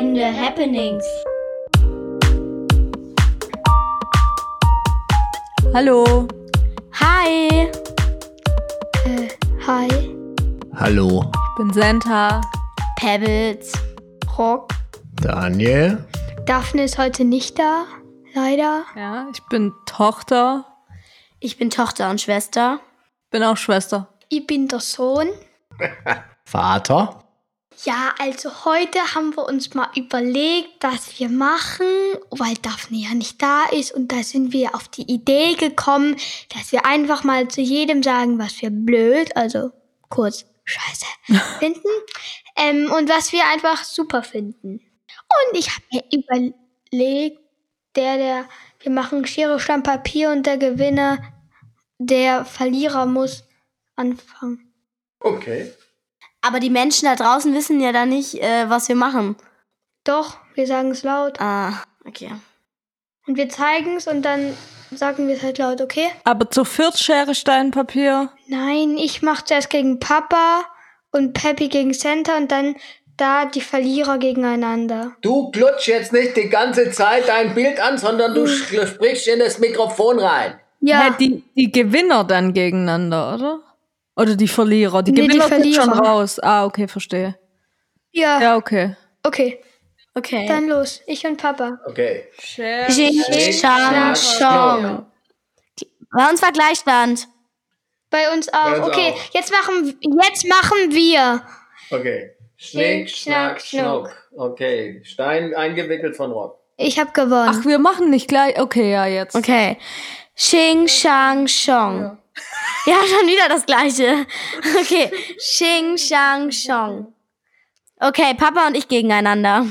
entscheidende Happenings. Hallo. Hi. Äh, hi. Hallo. Ich bin Santa. Pebbles. Rock. Daniel. Daphne ist heute nicht da. Leider. Ja, ich bin Tochter. Ich bin Tochter und Schwester. Bin auch Schwester. Ich bin der Sohn. Vater. Ja, also heute haben wir uns mal überlegt, was wir machen, weil Daphne ja nicht da ist. Und da sind wir auf die Idee gekommen, dass wir einfach mal zu jedem sagen, was wir blöd, also kurz scheiße finden. ähm, und was wir einfach super finden. Und ich habe mir überlegt, der, der, wir machen Schere, Stein, Papier und der Gewinner, der Verlierer muss anfangen. Okay. Aber die Menschen da draußen wissen ja da nicht, äh, was wir machen. Doch, wir sagen es laut. Ah, okay. Und wir zeigen es und dann sagen wir es halt laut, okay? Aber zu viert Schere, Stein, Papier. Nein, ich mach zuerst gegen Papa und Peppy gegen Santa und dann da die Verlierer gegeneinander. Du klutsch jetzt nicht die ganze Zeit dein Bild an, sondern du sch- sprichst in das Mikrofon rein. Ja, Hä, die, die Gewinner dann gegeneinander, oder? Oder die Verlierer? Die Nee, die Gewinner sind schon Verlierer. raus. Ah, okay, verstehe. ja, Ja, okay. okay. Okay. Dann los, ich und Papa. Okay. Shang. Bei uns war Gleichstand. Bei uns auch. Bei uns okay, auch. jetzt machen jetzt machen wir. Okay. Schnick, Schnack, Schnack, Schnuck. Okay. Stein eingewickelt von Rock. Ich habe gewonnen. Ach, wir machen nicht gleich. Okay, ja, jetzt. Okay. Xing, Shang, Shong. Ja. Schon wieder das gleiche. Okay. Xing, Shang, Shong. Okay, Papa und ich gegeneinander.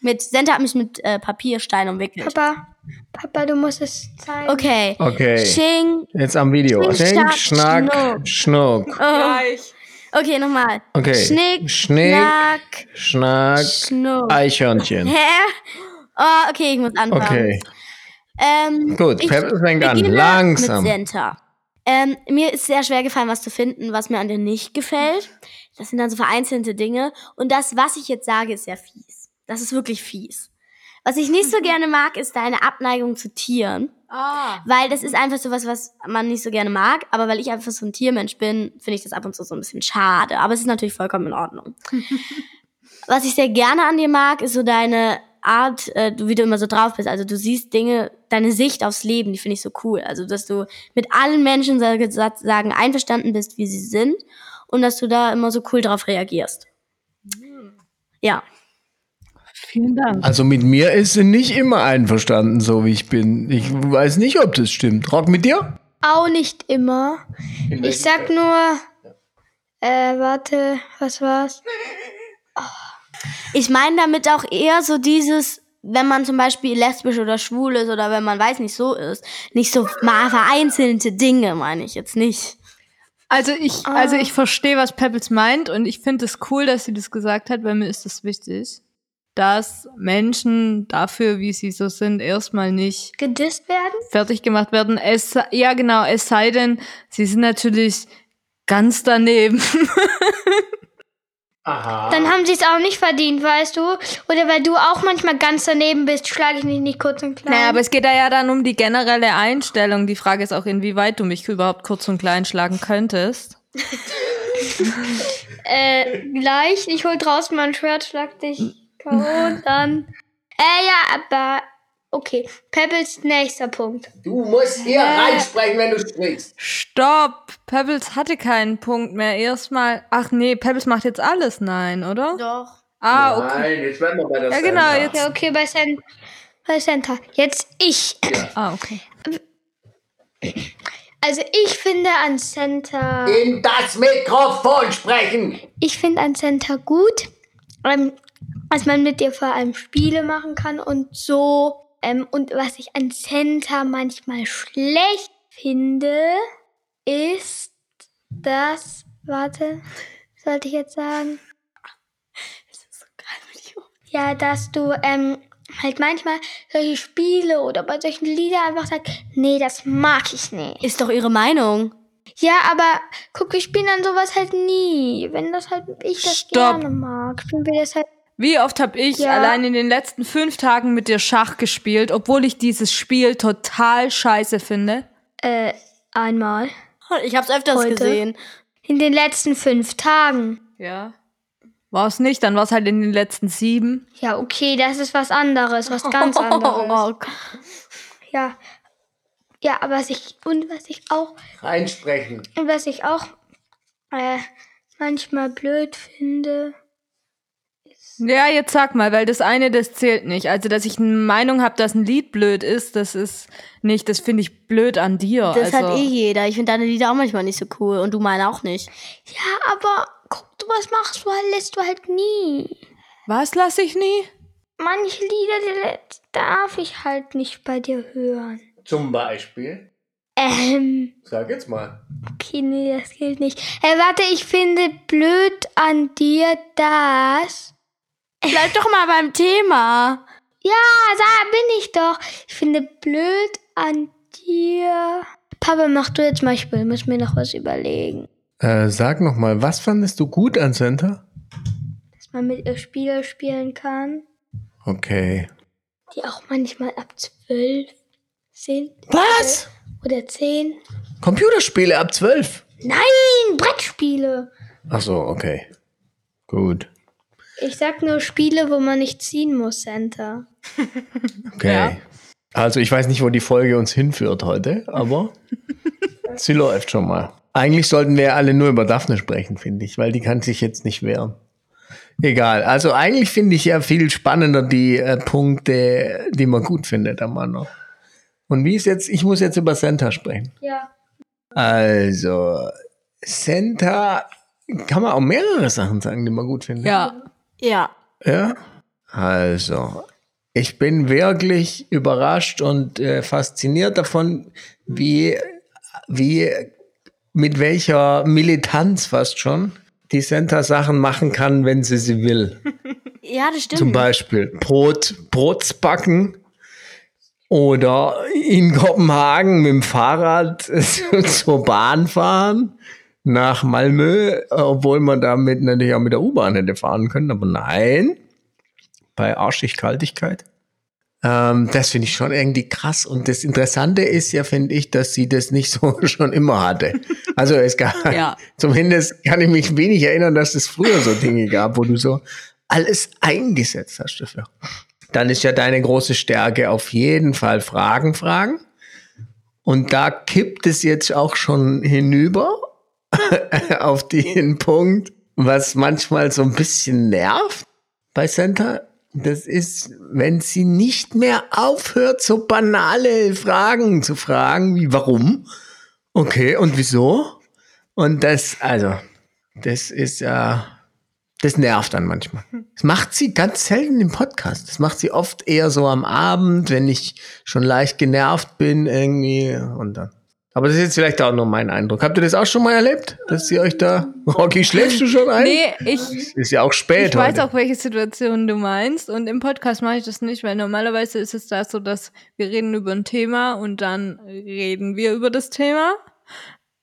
Mit Senta hat mich mit äh, Papierstein umwickelt. Papa, Papa, du musst es zeigen. Okay. Okay. Xing. Jetzt am Video. Schnick, Schnack, Schnack, Schnuck. Oh. Gleich. Okay, nochmal. Okay. Schnick, Schnick, Schnack, Schnack, Schnuck. Eichhörnchen. Hä? Oh, okay, ich muss anfangen. Okay. Ähm, Gut, ich Pep fängt an. beginne Langsam. Mit Senta. Ähm, mir ist sehr schwer gefallen, was zu finden, was mir an dir nicht gefällt. Das sind dann so vereinzelte Dinge. Und das, was ich jetzt sage, ist sehr fies. Das ist wirklich fies. Was ich nicht so gerne mag, ist deine Abneigung zu Tieren. Ah. Weil das ist einfach so was, was man nicht so gerne mag. Aber weil ich einfach so ein Tiermensch bin, finde ich das ab und zu so ein bisschen schade. Aber es ist natürlich vollkommen in Ordnung. was ich sehr gerne an dir mag, ist so deine Art, äh, du, wie du immer so drauf bist. Also du siehst Dinge, deine Sicht aufs Leben, die finde ich so cool. Also dass du mit allen Menschen sag- sag- sagen einverstanden bist, wie sie sind. Und dass du da immer so cool drauf reagierst. Ja. Vielen Dank. Also mit mir ist sie nicht immer einverstanden, so wie ich bin. Ich weiß nicht, ob das stimmt. Rock mit dir? Auch nicht immer. Ich sag nur, äh, warte, was war's? Ich meine damit auch eher so dieses, wenn man zum Beispiel lesbisch oder schwul ist oder wenn man weiß nicht so ist. Nicht so mal vereinzelte Dinge, meine ich jetzt nicht. Also ich, also ich verstehe, was Pebbles meint und ich finde es cool, dass sie das gesagt hat, weil mir ist das wichtig, dass Menschen dafür, wie sie so sind, erstmal nicht Gedisst werden? fertig gemacht werden. Es, ja genau, es sei denn, sie sind natürlich ganz daneben. Aha. Dann haben sie es auch nicht verdient, weißt du? Oder weil du auch manchmal ganz daneben bist, schlage ich dich nicht kurz und klein. naja, aber es geht da ja dann um die generelle Einstellung. Die Frage ist auch, inwieweit du mich überhaupt kurz und klein schlagen könntest. äh, gleich, ich hol draußen mein Schwert, schlag dich K.O. und dann. Äh, ja, aber. Okay. Pebbles nächster Punkt. Du musst hier reinsprechen, wenn du sprichst. Stopp! Pebbles hatte keinen Punkt mehr. Erstmal. Ach nee, Pebbles macht jetzt alles. Nein, oder? Doch. Ah, okay. Nein, jetzt werden wir bei der Ja, genau, Santa. jetzt- Ja, okay, bei, Cent bei Center. Jetzt ich. Ah, okay. Also ich finde an Center. In das Mikrofon sprechen. Ich finde an Center gut, ähm, dass man mit dir vor allem Spiele machen kann und so. Ähm, und was ich an Center manchmal schlecht finde, ist, dass. Warte, sollte ich jetzt sagen? Ja, dass du ähm, halt manchmal solche Spiele oder bei solchen Liedern einfach sagst, nee, das mag ich nicht. Ist doch ihre Meinung. Ja, aber guck, wir spielen dann sowas halt nie. Wenn das halt ich das Stopp. gerne mag, spielen wir das halt. Wie oft habe ich Ja. allein in den letzten fünf Tagen mit dir Schach gespielt, obwohl ich dieses Spiel total scheiße finde? Äh, einmal. Ich hab's öfters Heute? gesehen. In den letzten fünf Tagen. Ja. War es nicht, dann war es halt in den letzten sieben. Ja, okay, das ist was anderes, was ganz anderes. Oh, Ja. Ja, aber was ich und was ich auch Reinsprechen. und was ich auch äh, manchmal blöd finde. Ja, jetzt sag mal, weil das eine, das zählt nicht. Also, dass ich eine Meinung habe, dass ein Lied blöd ist, das ist nicht, das finde ich blöd an dir. Das also, hat eh jeder. Ich finde deine Lieder auch manchmal nicht so cool und du meine auch nicht. Ja, aber guck, du was machst du halt, lässt du halt nie. Was lasse ich nie? Manche Lieder, darf ich halt nicht bei dir hören. Zum Beispiel. Ähm, Sag jetzt mal. okay, nee, das gilt nicht. Äh, warte, ich finde blöd an dir das. Bleib doch mal beim Thema. Ja, da bin ich doch. Ich finde blöd an dir. Papa, mach du jetzt mal, ich will, muss mir noch was überlegen. Äh, sag noch mal, was fandest du gut an Center? Dass man mit ihr Spiele spielen kann, Okay. die auch manchmal ab zwölf sind. Was? Oder zehn. Computerspiele ab 12? Nein, Brettspiele. Ach so, okay. Gut. Ich sag nur Spiele, wo man nicht ziehen muss, Center. Okay. Ja. Also ich weiß nicht, wo die Folge uns hinführt heute, aber sie läuft schon mal. Eigentlich sollten wir alle nur über Daphne sprechen, finde ich, weil die kann sich jetzt nicht wehren. Egal. Also eigentlich finde ich ja viel spannender die äh, Punkte, die man gut findet am Mann noch. Und wie ist jetzt, ich muss jetzt über Senta sprechen. Ja. Also, Senta kann man auch mehrere Sachen sagen, die man gut findet. Ja. Ja. Ja. Also, ich bin wirklich überrascht und äh, fasziniert davon, wie, wie, mit welcher Militanz fast schon die Senta Sachen machen kann, wenn sie sie will. Ja, das stimmt. Zum Beispiel Brot, Brotsbacken oder in Kopenhagen mit dem Fahrrad zur Bahn fahren nach Malmö, obwohl man damit natürlich auch mit der U-Bahn hätte fahren können, aber nein, bei Arschigkaltigkeit. Ähm, das finde ich schon irgendwie krass. Und das Interessante ist ja, finde ich, dass sie das nicht so schon immer hatte. Also es gab, Ja. zumindest kann ich mich wenig erinnern, dass es früher so Dinge gab, wo du so alles eingesetzt hast dafür. Dann ist ja deine große Stärke auf jeden Fall Fragen fragen. Und da kippt es jetzt auch schon hinüber auf den Punkt, was manchmal so ein bisschen nervt bei Santa. Das ist, wenn sie nicht mehr aufhört, so banale Fragen zu fragen, wie warum? Okay, und wieso? Und das, also, das ist ja, das nervt dann manchmal. Das macht sie ganz selten im Podcast. Das macht sie oft eher so am Abend, wenn ich schon leicht genervt bin irgendwie und dann. Aber das ist jetzt vielleicht auch nur mein Eindruck. Habt ihr das auch schon mal erlebt, dass sie euch da, Rocky, schläfst du schon ein? Nee, ich, Ist ja auch spät ich weiß heute. auch, welche Situation du meinst. Und im Podcast mache ich das nicht, weil normalerweise ist es da so, dass wir reden über ein Thema und dann reden wir über das Thema.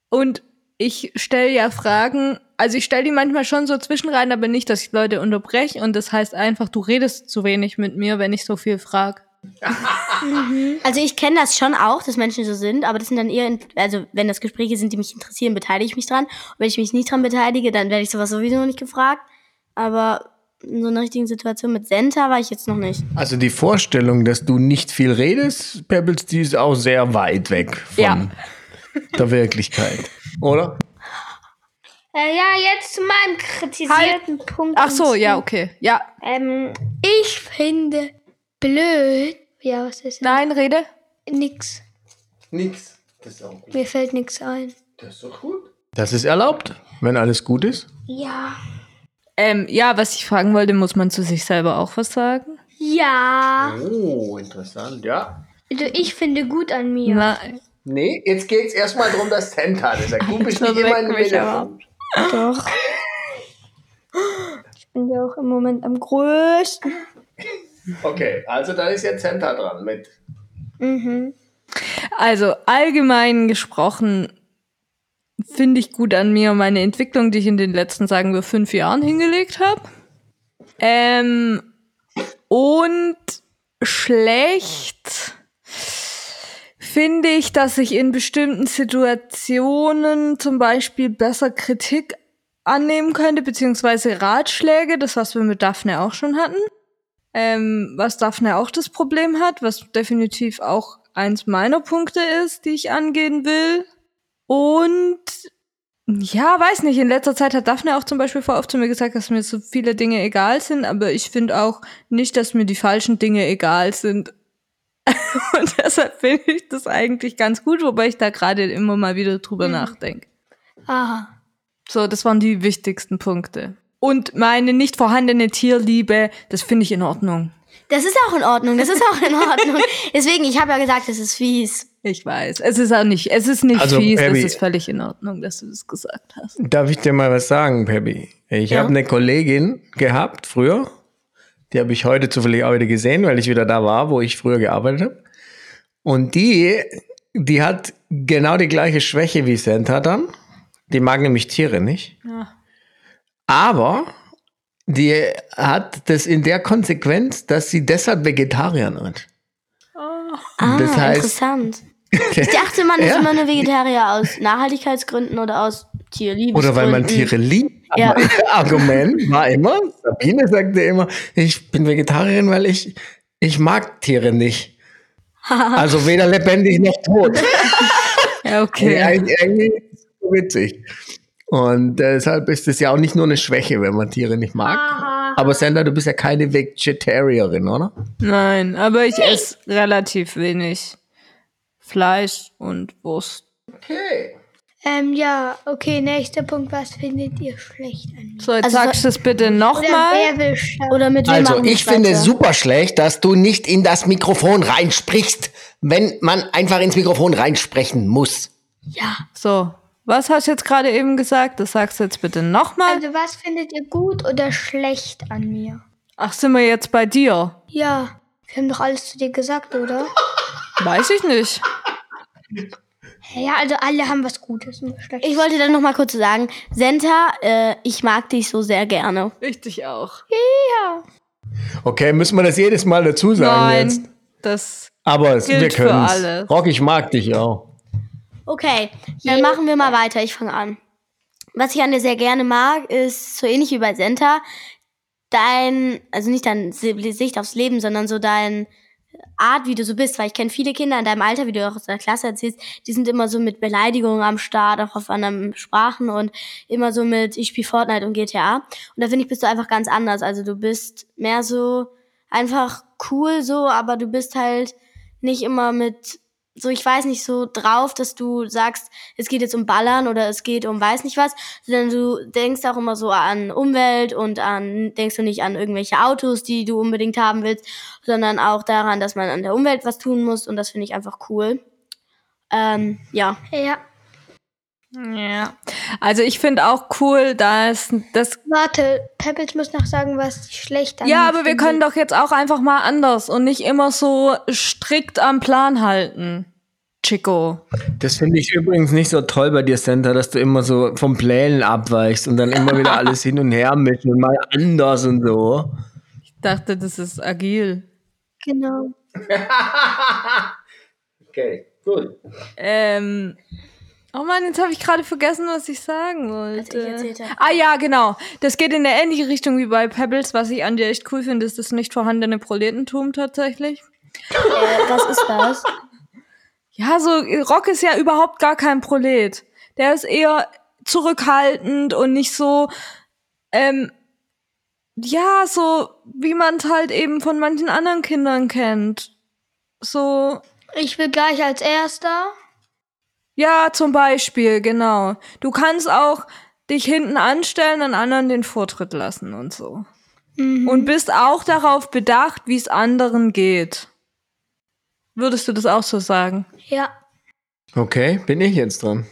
Und ich stelle ja Fragen, also ich stelle die manchmal schon so zwischenrein, aber nicht, dass ich Leute unterbreche. Und das heißt einfach, du redest zu wenig mit mir, wenn ich so viel frage. Also ich kenne das schon auch, dass Menschen so sind, aber das sind dann eher, also wenn das Gespräche sind, die mich interessieren, beteilige ich mich dran. Und wenn ich mich nicht dran beteilige, dann werde ich sowas sowieso noch nicht gefragt. Aber in so einer richtigen Situation mit Senta war ich jetzt noch nicht. Also die Vorstellung, dass du nicht viel redest, Pebbles, die ist auch sehr weit weg von Ja. der Wirklichkeit. Oder? Äh, ja, jetzt zu meinem kritisierten Punkt. Ach so, ja, okay. Ja, Ähm, ich finde blöd. Ja, was ist das? nein, rede. Nix. Nix. Das ist auch gut. Mir fällt nix ein. Das ist doch gut. Das ist erlaubt, wenn alles gut ist. Ja. Ähm, ja, was ich fragen wollte, muss man zu sich selber auch was sagen? Ja. Oh, interessant, ja. Also ich finde gut an mir. Nein. Nee, jetzt geht's erstmal darum, dass Senta ist. Der Kumpel ist Das nicht immer in mich Mittelpunkt. Doch. Ich bin ja auch im Moment am größten. Okay, also da ist jetzt Senta dran mit. Mhm. Also allgemein gesprochen finde ich gut an mir meine Entwicklung, die ich in den letzten, sagen wir, fünf Jahren hingelegt habe. Ähm, und schlecht finde ich, dass ich in bestimmten Situationen zum Beispiel besser Kritik annehmen könnte, beziehungsweise Ratschläge, das was wir mit Daphne auch schon hatten. Ähm, was Daphne auch das Problem hat, was definitiv auch eins meiner Punkte ist, die ich angehen will. Und ja, weiß nicht. In letzter Zeit hat Daphne auch zum Beispiel vor oft zu mir gesagt, dass mir so viele Dinge egal sind, aber ich finde auch nicht, dass mir die falschen Dinge egal sind. Und deshalb finde ich das eigentlich ganz gut, wobei ich da gerade immer mal wieder drüber mhm. nachdenke. Aha. So, das waren die wichtigsten Punkte. Und meine nicht vorhandene Tierliebe, das finde ich in Ordnung. Das ist auch in Ordnung, das ist auch in Ordnung. Deswegen, ich habe ja gesagt, es ist fies. Ich weiß. Es ist auch nicht, es ist nicht also, fies, Pebby, es ist völlig in Ordnung, dass du das gesagt hast. Darf ich dir mal was sagen, Pebby? Ich ja. habe eine Kollegin gehabt früher, die habe ich heute zufällig auch wieder gesehen, weil ich wieder da war, wo ich früher gearbeitet habe. Und die, die hat genau die gleiche Schwäche wie Santa dann. Die mag nämlich Tiere nicht. Ja. Aber die hat das in der Konsequenz, dass sie deshalb Vegetarierin wird. Oh. Ah, das heißt, interessant. Ich dachte, man ist ja. immer nur Vegetarier aus Nachhaltigkeitsgründen oder aus Tierliebe. Oder weil man Tiere liebt. Ja. Argument war immer, Sabine sagte immer, ich bin Vegetarierin, weil ich, ich mag Tiere nicht. also weder lebendig noch tot. ja, okay. Eigentlich, eigentlich ist es so witzig. Und deshalb ist es ja auch nicht nur eine Schwäche, wenn man Tiere nicht mag. Aber Sandra, du bist ja keine Vegetarierin, oder? Nein, aber ich esse relativ wenig Fleisch und Wurst. Okay. Ähm, ja, okay, nächster Punkt. Was findet ihr schlecht an mir? So, jetzt also, sagst du es bitte nochmal. Oder, oder mit wem Also, ich finde es super schlecht, dass du nicht in das Mikrofon reinsprichst, wenn man einfach ins Mikrofon reinsprechen muss. Ja. So, was hast du jetzt gerade eben gesagt? Das sagst du jetzt bitte nochmal. Also was findet ihr gut oder schlecht an mir? Ach, sind wir jetzt bei dir? Ja, wir haben doch alles zu dir gesagt, oder? Weiß ich nicht. Ja, also alle haben was Gutes und Schlechtes. Ich wollte dann noch mal kurz sagen, Senta, äh, ich mag dich so sehr gerne. Ich dich auch. Ja. Okay, müssen wir das jedes Mal dazu sagen Nein, jetzt? das Aber es, wir können Rock, ich mag dich auch. Okay, dann machen wir mal weiter. Ich fange an. Was ich an dir sehr gerne mag, ist so ähnlich wie bei Senta, dein, also nicht deine Sicht aufs Leben, sondern so dein Art, wie du so bist, weil ich kenne viele Kinder in deinem Alter, wie du auch aus der Klasse erzählst, die sind immer so mit Beleidigungen am Start, auch auf anderen Sprachen und immer so mit ich spiele Fortnite und GTA. Und da finde ich, bist du einfach ganz anders. Also du bist mehr so einfach cool so, aber du bist halt nicht immer mit so, ich weiß nicht, so drauf, dass du sagst, es geht jetzt um Ballern oder es geht um weiß nicht was, sondern du denkst auch immer so an Umwelt und an, denkst du nicht an irgendwelche Autos, die du unbedingt haben willst, sondern auch daran, dass man an der Umwelt was tun muss und das finde ich einfach cool. Ähm, ja. Ja. Ja, also ich finde auch cool, dass das. Warte, Pebbles muss noch sagen, was schlecht an Ja, aber wir können doch jetzt auch einfach mal anders und nicht immer so strikt am Plan halten. Chico. Das finde ich übrigens nicht so toll bei dir, Santa, dass du immer so vom Plänen abweichst und dann immer wieder alles hin und her mischen und mal anders und so. Ich dachte, das ist agil. Genau. okay, gut. Ähm, Oh Mann, jetzt habe ich gerade vergessen, was ich sagen wollte. Was ich ah ja, genau. Das geht in eine ähnliche Richtung wie bei Pebbles. Was ich an dir echt cool finde, ist das nicht vorhandene Proletentum tatsächlich. Äh, was ist das? Ja, so Rock ist ja überhaupt gar kein Prolet. Der ist eher zurückhaltend und nicht so, ähm, ja, so wie man es halt eben von manchen anderen Kindern kennt. So. Ich will gleich als erster. Ja, zum Beispiel, genau. Du kannst auch dich hinten anstellen und anderen den Vortritt lassen und so. Mhm. Und bist auch darauf bedacht, wie es anderen geht. Würdest du das auch so sagen? Ja. Okay, bin ich jetzt dran.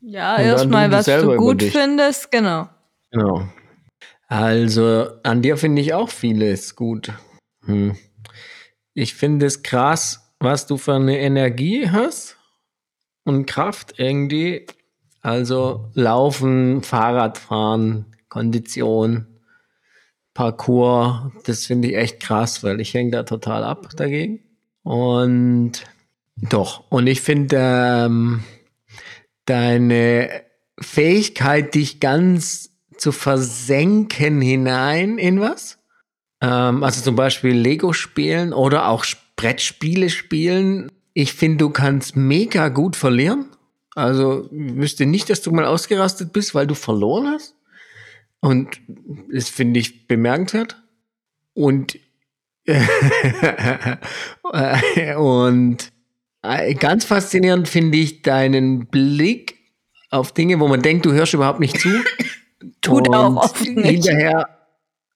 Ja, erstmal, was du gut findest, genau. Genau. Also, an dir finde ich auch vieles gut. Hm. Ich finde es krass, was du für eine Energie hast und Kraft irgendwie. Also Laufen, Fahrradfahren, Kondition, Parcours, das finde ich echt krass, weil ich hänge da total ab dagegen. Und doch, und ich finde ähm, deine Fähigkeit, dich ganz zu versenken hinein in was, ähm, also zum Beispiel Lego spielen oder auch Brettspiele spielen. Ich finde, du kannst mega gut verlieren. Also ich wüsste nicht, dass du mal ausgerastet bist, weil du verloren hast. Und das finde ich bemerkenswert. Und, und äh, ganz faszinierend finde ich deinen Blick auf Dinge, wo man denkt, du hörst überhaupt nicht zu. Tut und auch oft nicht. Hinterher,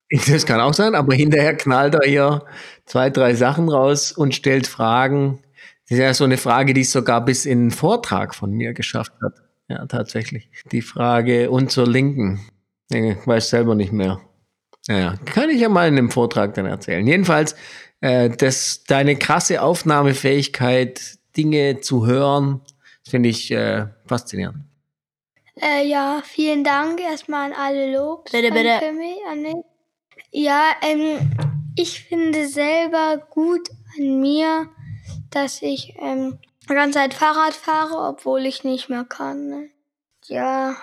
das kann auch sein, aber hinterher knallt er hier zwei, drei Sachen raus und stellt Fragen. Das ist ja so eine Frage, die es sogar bis in einen Vortrag von mir geschafft hat. Ja, tatsächlich. Die Frage und zur Linken. Ich weiß selber nicht mehr. Naja, kann ich ja mal in einem Vortrag dann erzählen. Jedenfalls, äh, das, deine krasse Aufnahmefähigkeit, Dinge zu hören, finde ich äh, faszinierend. Äh, ja, vielen Dank erstmal an alle Lobs. Bitte, bitte. Ja, ähm, ich finde selber gut an mir, dass ich ähm, die ganze Zeit Fahrrad fahre, obwohl ich nicht mehr kann. Ne? Ja,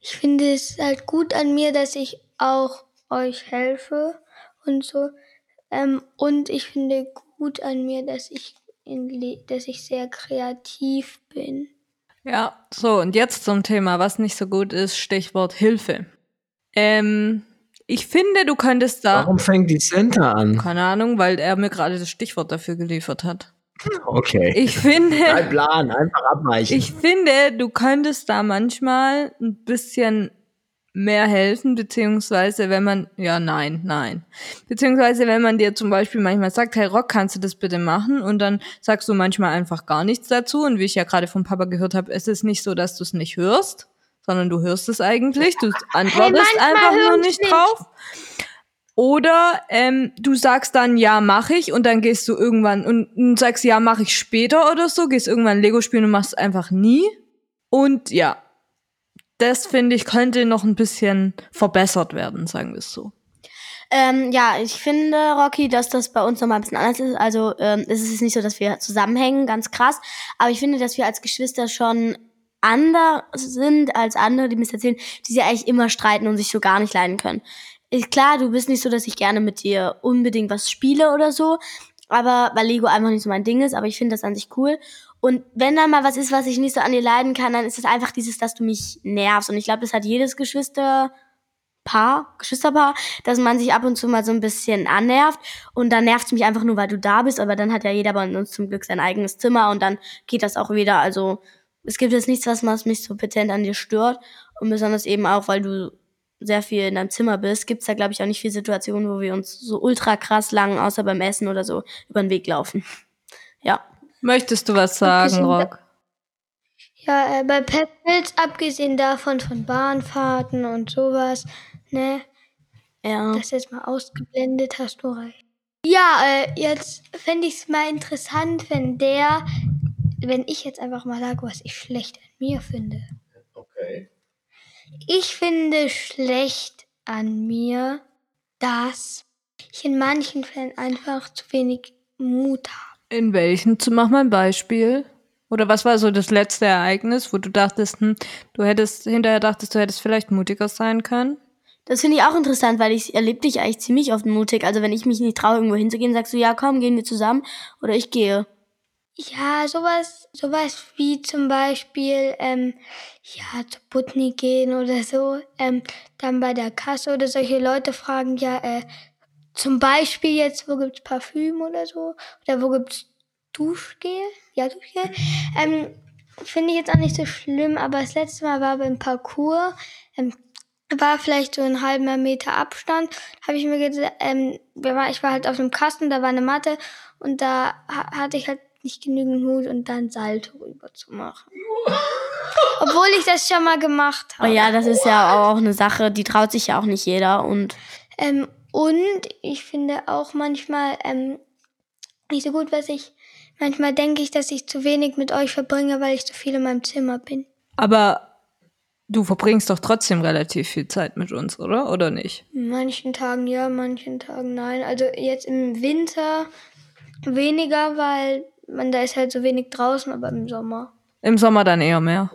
ich finde es halt gut an mir, dass ich auch euch helfe und so. Ähm, und ich finde gut an mir, dass ich, in, dass ich sehr kreativ bin. Ja, so, und jetzt zum Thema, was nicht so gut ist, Stichwort Hilfe. Ähm, ich finde, du könntest da, Warum fängt die Center an? keine Ahnung, weil er mir gerade das Stichwort dafür geliefert hat. Okay. Ich finde, Kein Plan, einfach abweichen. ich finde, du könntest da manchmal ein bisschen mehr helfen, beziehungsweise wenn man, ja, nein, nein. Beziehungsweise wenn man dir zum Beispiel manchmal sagt, hey Rock, kannst du das bitte machen? Und dann sagst du manchmal einfach gar nichts dazu. Und wie ich ja gerade vom Papa gehört habe, es ist nicht so, dass du es nicht hörst, sondern du hörst es eigentlich. Du antwortest manchmal einfach nur nicht nicht. drauf. Oder ähm, du sagst dann, ja, mach ich, und dann gehst du irgendwann und, und sagst, ja, mach ich später oder so, gehst irgendwann Lego spielen und machst einfach nie. Und ja, das finde ich könnte noch ein bisschen verbessert werden, sagen wir es so. Ähm, ja, ich finde, Rocky, dass das bei uns nochmal ein bisschen anders ist. Also ähm, es ist nicht so, dass wir zusammenhängen, ganz krass. Aber ich finde, dass wir als Geschwister schon anders sind als andere, die mir erzählen, die sich eigentlich immer streiten und sich so gar nicht leiden können. Ist klar, du bist nicht so, dass ich gerne mit dir unbedingt was spiele oder so. Aber weil Lego einfach nicht so mein Ding ist, aber ich finde das an sich cool. Und wenn dann mal was ist, was ich nicht so an dir leiden kann, dann ist es einfach dieses, dass du mich nervst. Und ich glaube, das hat jedes Geschwister, Paar, Geschwisterpaar, dass man sich ab und zu mal so ein bisschen annervt und dann nervt es mich einfach nur, weil du da bist, aber dann hat ja jeder bei uns zum Glück sein eigenes Zimmer und dann geht das auch wieder. Also es gibt jetzt nichts, was was mich so petent an dir stört und besonders eben auch, weil du sehr viel in deinem Zimmer bist, gibt's da glaube ich auch nicht viele Situationen, wo wir uns so ultra krass lang, außer beim Essen oder so, über den Weg laufen. Ja. Möchtest du was sagen, Rock? Ja, äh, bei Pepwitz, abgesehen davon von Bahnfahrten und sowas, ne, Ja. das jetzt mal ausgeblendet, hast du recht. Ja, äh, jetzt fände ich es mal interessant, wenn der, wenn ich jetzt einfach mal sage, was ich schlecht an mir finde. Okay. Ich finde schlecht an mir, dass ich in manchen Fällen einfach zu wenig Mut habe. In welchen? Zu mach mal ein Beispiel. Oder was war so das letzte Ereignis, wo du dachtest, hm, du hättest, hinterher dachtest, du hättest vielleicht mutiger sein können? Das finde ich auch interessant, weil ich erlebe dich eigentlich ziemlich oft mutig. Also wenn ich mich nicht traue, irgendwo hinzugehen, sagst du, ja komm, gehen wir zusammen oder ich gehe. Ja, sowas, sowas wie zum Beispiel, ähm, ja, zu Putney gehen oder so, ähm, dann bei der Kasse oder solche Leute fragen, ja, äh, zum Beispiel jetzt, wo gibt's Parfüm oder so, oder wo gibt's Duschgel? Ja, Duschgel. Ähm, finde ich jetzt auch nicht so schlimm, aber das letzte Mal war beim Parcours, ähm, war vielleicht so ein halber Meter Abstand, habe ich mir gesagt, ähm, ich war halt auf dem Kasten, da war eine Matte und da ha hatte ich halt nicht genügend Mut und dann Salto rüber zu machen. Obwohl ich das schon mal gemacht habe. ja, das ist ja auch eine Sache, die traut sich ja auch nicht jeder und Ähm, und ich finde auch manchmal ähm, nicht so gut, was ich. Manchmal denke ich, dass ich zu wenig mit euch verbringe, weil ich so viel in meinem Zimmer bin. Aber du verbringst doch trotzdem relativ viel Zeit mit uns, oder? Oder nicht? Manchen Tagen ja, manchen Tagen nein. Also jetzt im Winter weniger, weil man da ist halt so wenig draußen, aber im Sommer. Im Sommer dann eher mehr.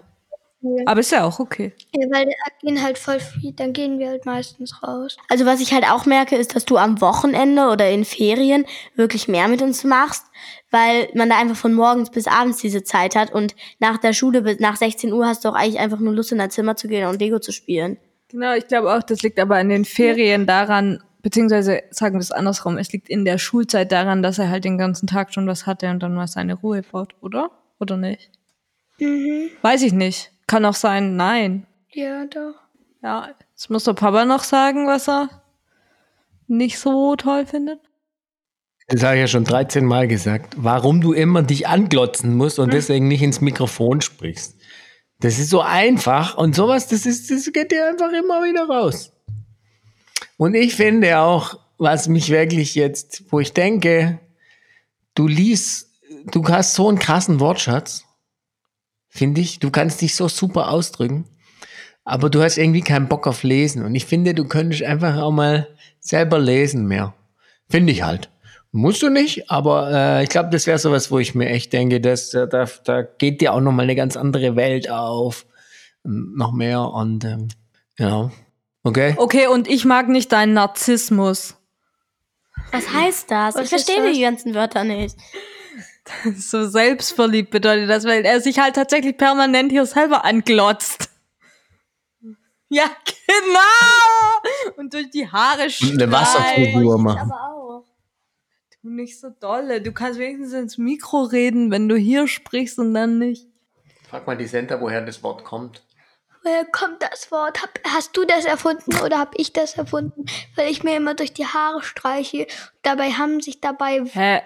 Ja. Aber ist ja auch okay. Ja, weil da gehen halt voll viel, dann gehen wir halt meistens raus. Also was ich halt auch merke, ist, dass du am Wochenende oder in Ferien wirklich mehr mit uns machst, weil man da einfach von morgens bis abends diese Zeit hat und nach der Schule bis nach 16 Uhr hast du auch eigentlich einfach nur Lust in dein Zimmer zu gehen und Lego zu spielen. Genau, ich glaube auch, das liegt aber in den Ferien daran, beziehungsweise sagen wir es andersrum, es liegt in der Schulzeit daran, dass er halt den ganzen Tag schon was hatte und dann mal seine Ruhe braucht, oder? Oder nicht? Mhm. Weiß ich nicht. Kann auch sein, nein. Ja, doch. Ja, jetzt muss der Papa noch sagen, was er nicht so toll findet. Das habe ich ja schon 13 Mal gesagt. Warum du immer dich anglotzen musst und deswegen nicht ins Mikrofon sprichst. Das ist so einfach und sowas, das ist, das geht dir einfach immer wieder raus. Und ich finde auch, was mich wirklich jetzt, wo ich denke, du liest, du hast so einen krassen Wortschatz, finde ich. Du kannst dich so super ausdrücken, aber du hast irgendwie keinen Bock auf Lesen. Und ich finde, du könntest einfach auch mal selber lesen mehr. Finde ich halt. Musst du nicht, aber äh, ich glaube, das wäre sowas, wo ich mir echt denke, dass äh, da, da geht dir auch noch mal eine ganz andere Welt auf, noch mehr und ähm, genau. Okay. Okay, und ich mag nicht deinen Narzissmus. Was heißt das? Was ich verstehe das? die ganzen Wörter nicht. So selbstverliebt bedeutet das, weil er sich halt tatsächlich permanent hier selber anglotzt. Ja, genau! Und durch die Haare Und eine Wasserfigur machen. Du nicht so dolle. Du kannst wenigstens ins Mikro reden, wenn du hier sprichst und dann nicht. Frag mal die Center, woher das Wort kommt. Woher kommt das Wort? Hab, hast du das erfunden oder habe ich das erfunden? Weil ich mir immer durch die Haare streiche. Dabei haben sich dabei, Hä?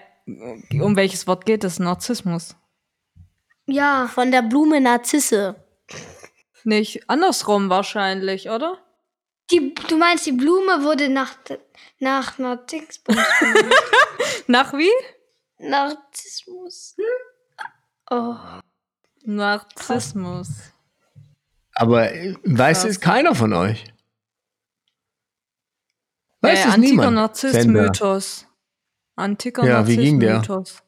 Um welches Wort geht es? Narzissmus. ja, Von der Blume Narzisse. Nicht andersrum wahrscheinlich, oder? die, du meinst, die Blume wurde nach, nach Narzissmus benannt. Nach wie? Narzissmus. Oh. Narzissmus. Aber äh, weiß es keiner von euch? Weiß äh, es antiker. Narzisst-Mythos. Antiker Ja, wie ging der? Narzisst-Mythos.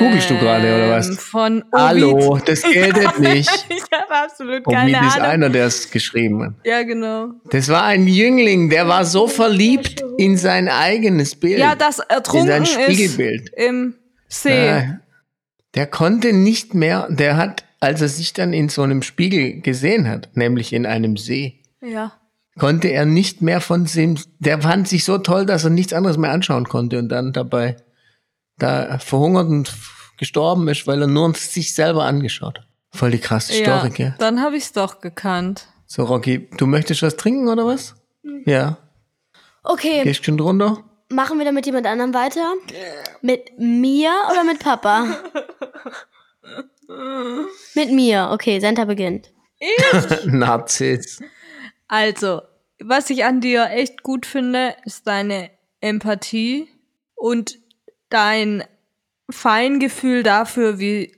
Googlest du gerade, oder was? Ähm, Von Ovid. Hallo, das geltet nicht. ich habe absolut Ovid keine ist Ahnung. einer, der es geschrieben hat. Ja, genau. Das war ein Jüngling, der war so verliebt in sein eigenes Bild. Ja, das in ertrunken sein ist Spiegelbild. im See. Der konnte nicht mehr, der hat, als er sich dann in so einem Spiegel gesehen hat, nämlich in einem See, Ja. konnte er nicht mehr von dem, der fand sich so toll, dass er nichts anderes mehr anschauen konnte und dann dabei da verhungert und gestorben ist, weil er nur sich selber angeschaut hat. Voll die krasse ja. Story, gell? Dann habe ich es doch gekannt. So, Rocky, du möchtest was trinken oder was? Ja. Okay, Gehst schon drunter? machen wir dann mit jemand anderem weiter? Mit mir oder mit Papa? mit mir. Okay, Senta beginnt. Narzis. Also, was ich an dir echt gut finde, ist deine Empathie und dein Feingefühl dafür, wie,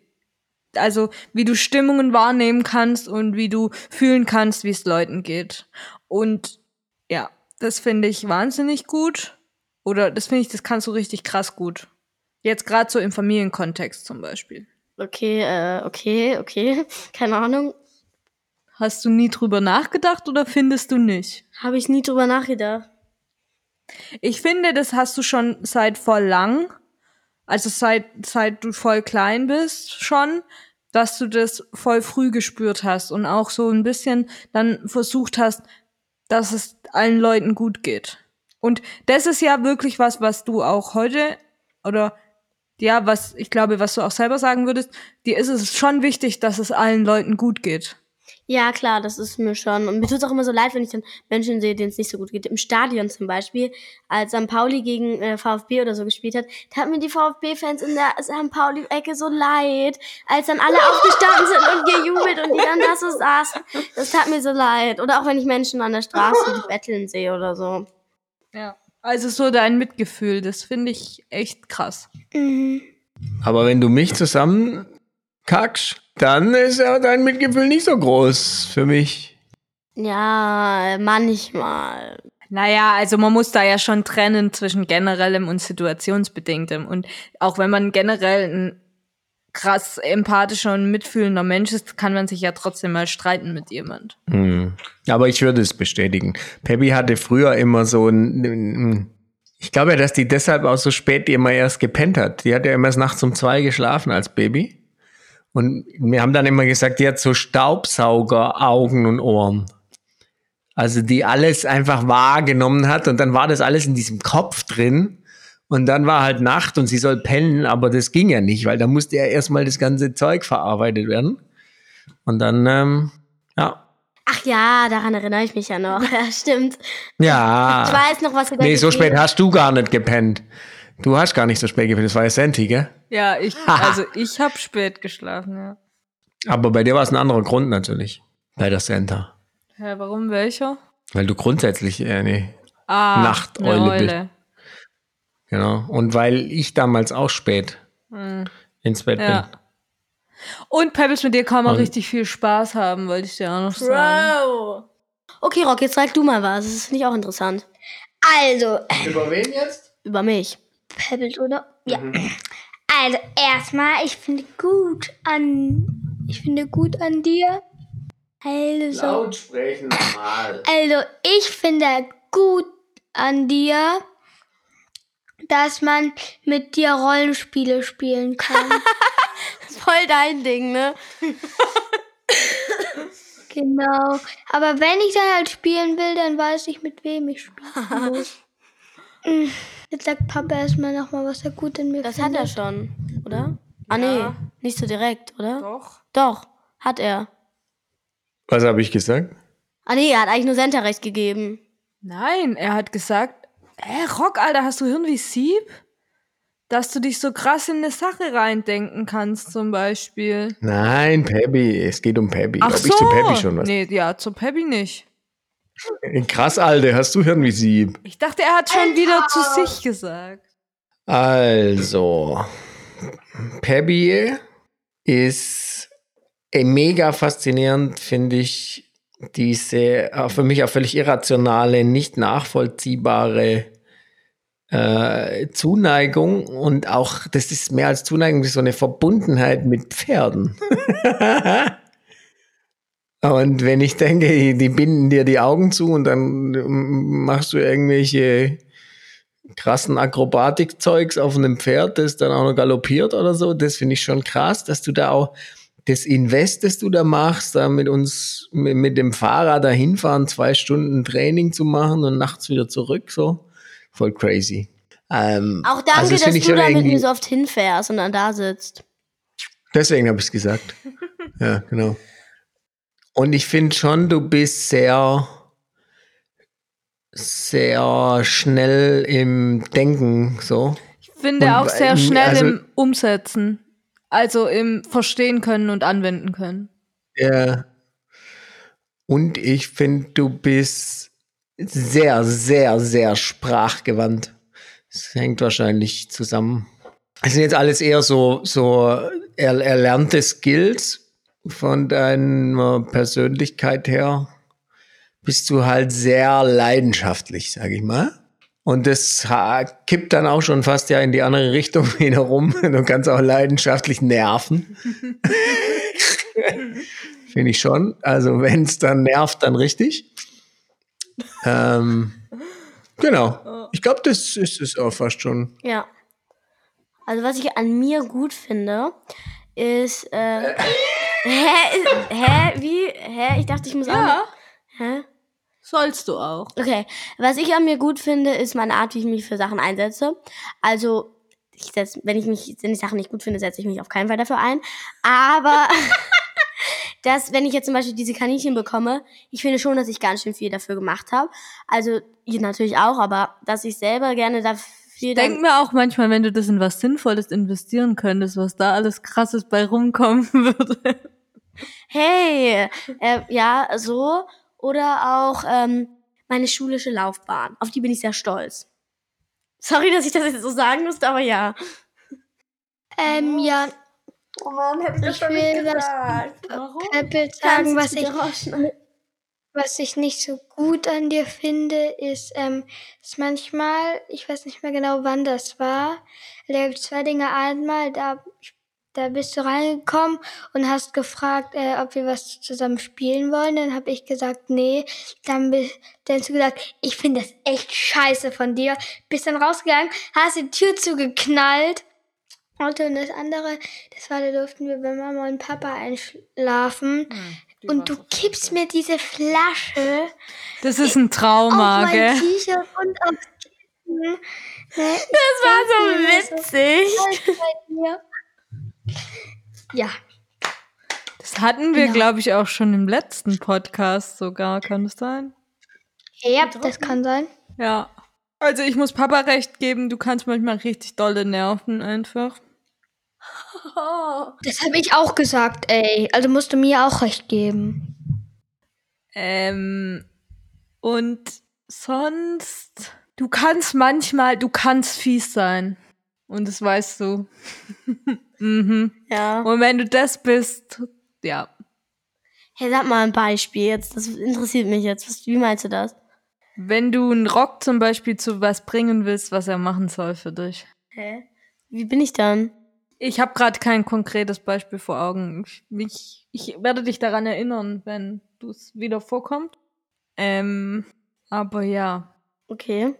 also, wie du Stimmungen wahrnehmen kannst und wie du fühlen kannst, wie es Leuten geht. Und ja, das finde ich wahnsinnig gut. Oder das finde ich, das kannst du richtig krass gut. Jetzt gerade so im Familienkontext zum Beispiel. Okay, äh, okay, okay. Keine Ahnung. Hast du nie drüber nachgedacht oder findest du nicht? Habe ich nie drüber nachgedacht. Ich finde, das hast du schon seit voll lang, also seit, seit du voll klein bist schon, dass du das voll früh gespürt hast und auch so ein bisschen dann versucht hast, dass es allen Leuten gut geht. Und das ist ja wirklich was, was du auch heute oder ja, was ich glaube, was du auch selber sagen würdest, dir ist es schon wichtig, dass es allen Leuten gut geht. Ja, klar, das ist mir schon. Und mir tut es auch immer so leid, wenn ich dann Menschen sehe, denen es nicht so gut geht. Im Stadion zum Beispiel, als St. Pauli gegen äh, VfB oder so gespielt hat, da hat mir die VfB-Fans in der St. Pauli-Ecke so leid, als dann alle aufgestanden sind und gejubelt und die dann da so saßen. Das tat mir so leid. Oder auch wenn ich Menschen an der Straße, die betteln sehe oder so. Ja. Also so dein Mitgefühl, das finde ich echt krass. Mhm. Aber wenn du mich zusammen kackst, dann ist ja dein Mitgefühl nicht so groß für mich. Ja, manchmal. Naja, also man muss da ja schon trennen zwischen generellem und situationsbedingtem. Und auch wenn man generell ein krass empathischer und mitfühlender Mensch ist, kann man sich ja trotzdem mal streiten mit jemand. Hm. Aber ich würde es bestätigen. Peppi hatte früher immer so ein, ich glaube ja, dass die deshalb auch so spät immer erst gepennt hat. Die hat ja immer nachts um zwei geschlafen als Baby. Und wir haben dann immer gesagt, die hat so Staubsauger, Augen und Ohren. Also die alles einfach wahrgenommen hat und dann war das alles in diesem Kopf drin. Und dann war halt Nacht und sie soll pennen, aber das ging ja nicht, weil da musste ja erstmal das ganze Zeug verarbeitet werden. Und dann, ähm, ja. Ach ja, daran erinnere ich mich ja noch. Ja, stimmt. Ja. Ich weiß noch, was du Nee, so spät hast du gar nicht gepennt. Du hast gar nicht so spät gepennt, das war ja Senti, gell? Ja, ich, also ich habe spät geschlafen, ja. Aber bei dir war es ein anderer Grund natürlich. Bei der Senta. Ja, warum welcher? Weil du grundsätzlich äh, eine Ah, Nachteule eine bist. Genau. Und weil ich damals auch spät ins Bett. Ja. bin. Und Pebbles, mit dir kann man Und- richtig viel Spaß haben, wollte ich dir auch noch sagen. Bro. Okay, Rock, jetzt sag du mal was. Das finde ich auch interessant. Also, Über wen jetzt? Über mich. Pebbles, oder? Ja. Also, erstmal, ich finde gut an. Ich finde gut an dir. Also. Laut sprechen normal. Also, ich finde gut an dir, dass man mit dir Rollenspiele spielen kann. Das ist voll dein Ding, ne? genau. Aber wenn ich dann halt spielen will, dann weiß ich, mit wem ich spielen muss. Mm, Jetzt sagt Papa erstmal nochmal, was er gut in mir Das hat findet. er schon, oder? Ah, nee. Nicht so direkt, oder? Doch. Doch, hat er. Was habe ich gesagt? Ah, nee, er hat eigentlich nur Senta recht gegeben. Nein, er hat gesagt, hä, Rock, Alter, hast du Hirn wie Sieb? Dass du dich so krass in eine Sache reindenken kannst, zum Beispiel. Nein, Pebby. Es geht um Pebby. Ach Ob so. ich zu Pebby schon was. Nee, ja, zu Pebby nicht. Krass, Alter. Hast du Hirn wie Sieb? Ich dachte, er hat schon wieder zu sich gesagt. Also, Pebby ist äh, mega faszinierend, finde ich, diese äh, für mich auch völlig irrationale, nicht nachvollziehbare äh, Zuneigung und auch, das ist mehr als Zuneigung, so eine Verbundenheit mit Pferden. und wenn ich denke, die, die binden dir die Augen zu und dann ähm, machst du irgendwelche krassen Akrobatikzeugs auf einem Pferd, das dann auch noch galoppiert oder so. Das finde ich schon krass, dass du da auch das Invest, das du da machst, da mit uns, mit, mit dem Fahrrad da hinfahren, zwei Stunden Training zu machen und nachts wieder zurück, so. Voll crazy. Ähm, Auch danke, also das dass du schon da mit irgendwie- mir so oft hinfährst und dann da sitzt. Deswegen habe ich es gesagt. ja, genau. Und ich finde schon, du bist sehr, sehr schnell im Denken, so. Ich finde Und auch sehr schnell also- im Umsetzen. Also im Verstehen können und anwenden können. Ja. Und ich finde, du bist sehr, sehr, sehr sprachgewandt. Das hängt wahrscheinlich zusammen. Es sind jetzt alles eher so, so er, erlernte Skills von deiner Persönlichkeit her. Bist du halt sehr leidenschaftlich, sag ich mal. Und das kippt dann auch schon fast ja in die andere Richtung wieder rum. Du kannst auch leidenschaftlich nerven. Finde ich schon. Also wenn es dann nervt, dann richtig. Ähm, genau. Ich glaube, das ist es auch fast schon. Ja. Also was ich an mir gut finde, ist, äh, hä, hä, wie, hä, ich dachte, ich muss Ja, auch, hä? Sollst du auch. Okay, was ich an mir gut finde, ist meine Art, wie ich mich für Sachen einsetze. Also, ich setz, wenn ich mich, wenn ich Sachen nicht gut finde, setze ich mich auf keinen Fall dafür ein. Aber, dass, wenn ich jetzt zum Beispiel diese Kaninchen bekomme, ich finde schon, dass ich ganz schön viel dafür gemacht habe. Also, ihr natürlich auch, aber dass ich selber gerne dafür Denk dann, mir auch manchmal, wenn du das in was Sinnvolles investieren könntest, was da alles Krasses bei rumkommen würde. hey, äh, ja, so. Oder auch ähm, meine schulische Laufbahn. Auf die bin ich sehr stolz. Sorry, dass ich das jetzt so sagen musste, aber ja. Ähm, ja. Oh Mann, hätte Ich will was Warum? Pebble sagen, was ich, was ich nicht so gut an dir finde, ist, ähm, dass manchmal, ich weiß nicht mehr genau, wann das war, da gibt zwei Dinge. Einmal, da, da bist du reingekommen und hast gefragt, äh, ob wir was zusammen spielen wollen. Dann habe ich gesagt, nee. Dann, dann hast du gesagt, ich finde das echt scheiße von dir. Bist dann rausgegangen, hast die Tür zugeknallt. Und das andere, das war, da durften wir bei Mama und Papa einschlafen. Und du kippst mir diese Flasche Das ist ein auf Trauma, mein gell? T-Shirt und. Ne? Das war so witzig. Ja, Das hatten wir, Genau. glaube ich, auch schon im letzten Podcast sogar. Kann das sein? ja, das kann sein. Ja. Also ich muss Papa recht geben, du kannst manchmal richtig dolle nerven einfach. Das habe ich auch gesagt, ey. Also musst du mir auch recht geben. Ähm, und sonst, du kannst manchmal, du kannst fies sein. Und das weißt du. mhm. Ja. Und wenn du das bist, ja. Hey, sag mal ein Beispiel jetzt. Das interessiert mich jetzt. Was, wie meinst du das? Wenn du einen Rock zum Beispiel zu was bringen willst, was er machen soll für dich. Hä? Wie bin ich dann? Ich habe gerade kein konkretes Beispiel vor Augen. Ich, ich werde dich daran erinnern, wenn du es wieder vorkommt. Ähm, aber ja. Okay.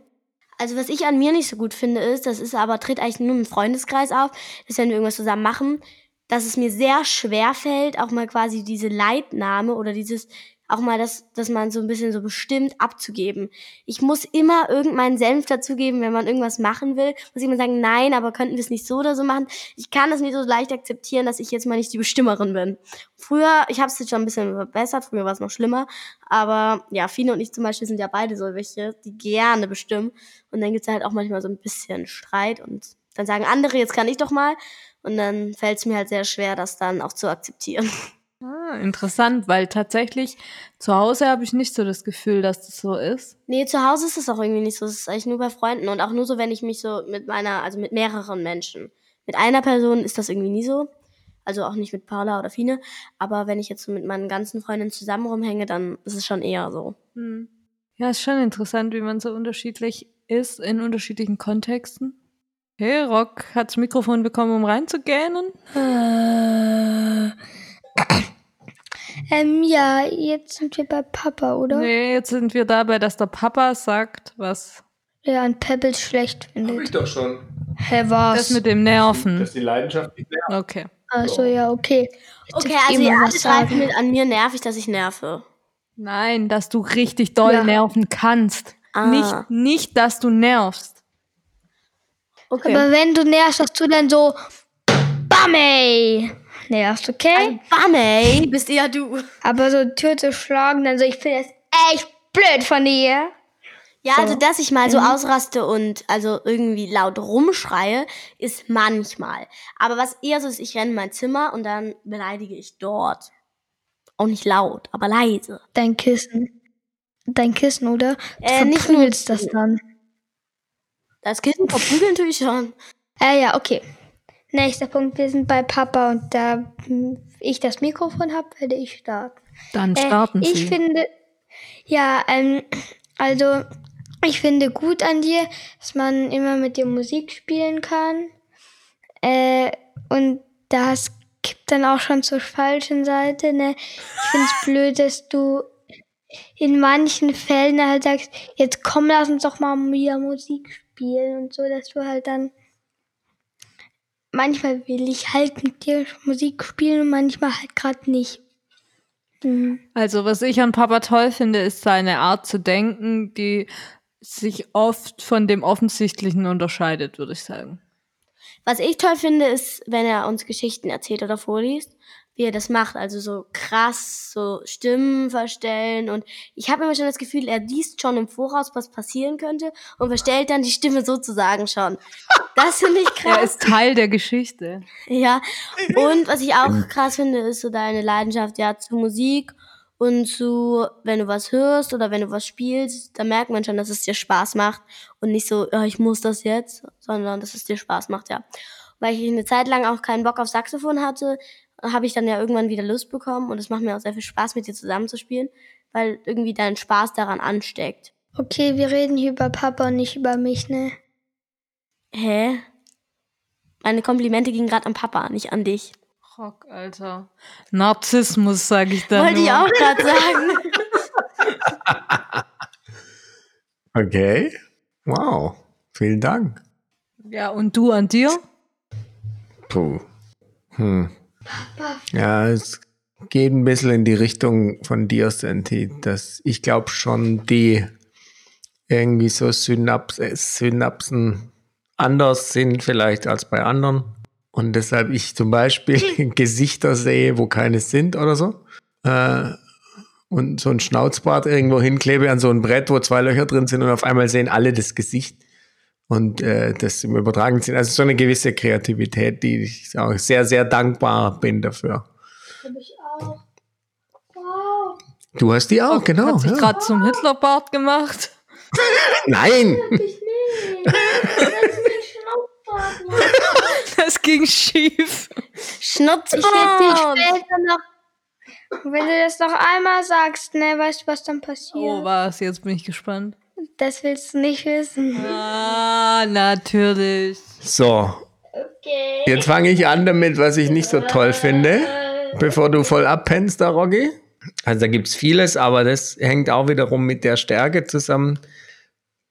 Also was ich an mir nicht so gut finde ist, das ist aber tritt eigentlich nur im Freundeskreis auf, dass wenn wir irgendwas zusammen machen, dass es mir sehr schwer fällt, auch mal quasi diese Leitnahme oder dieses auch mal das, dass man so ein bisschen so bestimmt abzugeben. Ich muss immer irgendeinen Senf dazugeben, wenn man irgendwas machen will. Muss ich immer sagen, nein, aber könnten wir es nicht so oder so machen? Ich kann das nicht so leicht akzeptieren, dass ich jetzt mal nicht die Bestimmerin bin. Früher, ich habe es jetzt schon ein bisschen verbessert, früher war es noch schlimmer, aber ja, Fine und ich zum Beispiel sind ja beide so welche, die gerne bestimmen. Und dann gibt's halt auch manchmal so ein bisschen Streit und dann sagen andere, jetzt kann ich doch mal. Und dann fällt es mir halt sehr schwer, das dann auch zu akzeptieren. Ah, interessant, weil tatsächlich zu Hause habe ich nicht so das Gefühl, dass das so ist. Nee, zu Hause ist es auch irgendwie nicht so. Es ist eigentlich nur bei Freunden und auch nur so, wenn ich mich so mit meiner, also mit mehreren Menschen. Mit einer Person ist das irgendwie nie so. Also auch nicht mit Paula oder Fine. Aber wenn ich jetzt so mit meinen ganzen Freundinnen zusammen rumhänge, dann ist es schon eher so. Ja, ist schon interessant, wie man so unterschiedlich ist in unterschiedlichen Kontexten. Hey, Rock hat's Mikrofon bekommen, um reinzugähnen. Ähm, ja, jetzt sind wir bei Papa, oder? Nee, jetzt sind wir dabei, dass der Papa sagt, was Der an Pebbles schlecht Hab ich findet. doch schon. Hä, was? das mit dem Nerven. Dass die Leidenschaft nicht nervt. Okay. Achso, ja, okay. Jetzt Okay, also ihr was alle schreibt sagen. mit an mir nervig, dass ich nerve. Nein, dass du richtig doll Ja. nerven kannst. Ah. Nicht, nicht, dass du nervst. Okay. Aber wenn du nervst, dass du dann so Bam, ey! Nervst, okay? also, ey, bist eher du. Aber so Tür zu schlagen, dann so, ich finde das echt blöd von dir. Ja, So. also dass ich mal so ausraste und also irgendwie laut rumschreie, ist manchmal. Aber was eher so ist, ich renne in mein Zimmer und dann beleidige ich dort. Auch nicht laut, aber leise. Dein Kissen. Dein Kissen, oder? Du Äh, nicht nur- das dann. Das Kissen verprügeln tue ich schon. Äh, ja, okay. Nächster Punkt, wir sind bei Papa und da ich das Mikrofon habe, werde ich starten. Dann Äh, starten ich sie. finde, ja, ähm, also ich finde gut an dir, dass man immer mit dir Musik spielen kann. Äh, und das kippt dann auch schon zur falschen Seite. Ne? Ich finde es blöd, dass du in manchen Fällen halt sagst, jetzt komm, lass uns doch mal wieder Musik spielen und so, dass du halt dann manchmal will ich halt mit dir Musik spielen und manchmal halt gerade nicht. Mhm. Also, was ich an Papa toll finde, ist seine Art zu denken, die sich oft von dem Offensichtlichen unterscheidet, würde ich sagen. Was ich toll finde, ist, wenn er uns Geschichten erzählt oder vorliest, wie er das macht. Also so krass, so Stimmen verstellen. Und ich habe immer schon das Gefühl, er liest schon im Voraus, was passieren könnte und verstellt dann die Stimme sozusagen schon. Das finde ich krass. Er ist Teil der Geschichte. Ja, und was ich auch krass finde, ist so deine Leidenschaft ja zu Musik und zu, wenn du was hörst oder wenn du was spielst, da merkt man schon, dass es dir Spaß macht und nicht so, ja, ich muss das jetzt, sondern dass es dir Spaß macht, ja. weil ich eine Zeit lang auch keinen Bock auf Saxophon hatte, habe ich dann ja irgendwann wieder Lust bekommen und es macht mir auch sehr viel Spaß, mit dir zusammenzuspielen, weil irgendwie dein Spaß daran ansteckt. Okay, wir reden hier über Papa und nicht über mich, ne? Hä? Meine Komplimente gingen gerade an Papa, nicht an dich. Rock, Alter. Narzissmus, sag ich da Wollte ich auch gerade sagen. Okay. Wow. Vielen Dank. Ja, und du an dir? Puh. Hm. Ja, es geht ein bisschen in die Richtung von dir, Santi, dass ich glaube schon die irgendwie so Synaps Synapsen anders sind vielleicht als bei anderen. Und deshalb ich zum Beispiel Gesichter sehe, wo keine sind oder so. Äh, und so ein Schnauzbart irgendwo hinklebe an so ein Brett, wo zwei Löcher drin sind und auf einmal sehen alle das Gesicht und äh, das im übertragenen Sinn. Also so eine gewisse Kreativität, die ich auch sehr, sehr dankbar bin dafür. Hab ich auch. Wow. Du hast die auch, genau. Hat sich Ja. gerade zum Hitlerbart gemacht. Nein! Das ging schief. Schnutz. Ich hätte dich später noch. Wenn du das noch einmal sagst, ne, weißt du, was dann passiert? Oh, was? Jetzt bin ich gespannt. Das willst du nicht wissen. Ah, natürlich. So, Okay. jetzt fange ich an damit, was ich nicht so toll finde, bevor du voll abpennst, da Rocky. Also da gibt's vieles, aber das hängt auch wiederum mit der Stärke zusammen,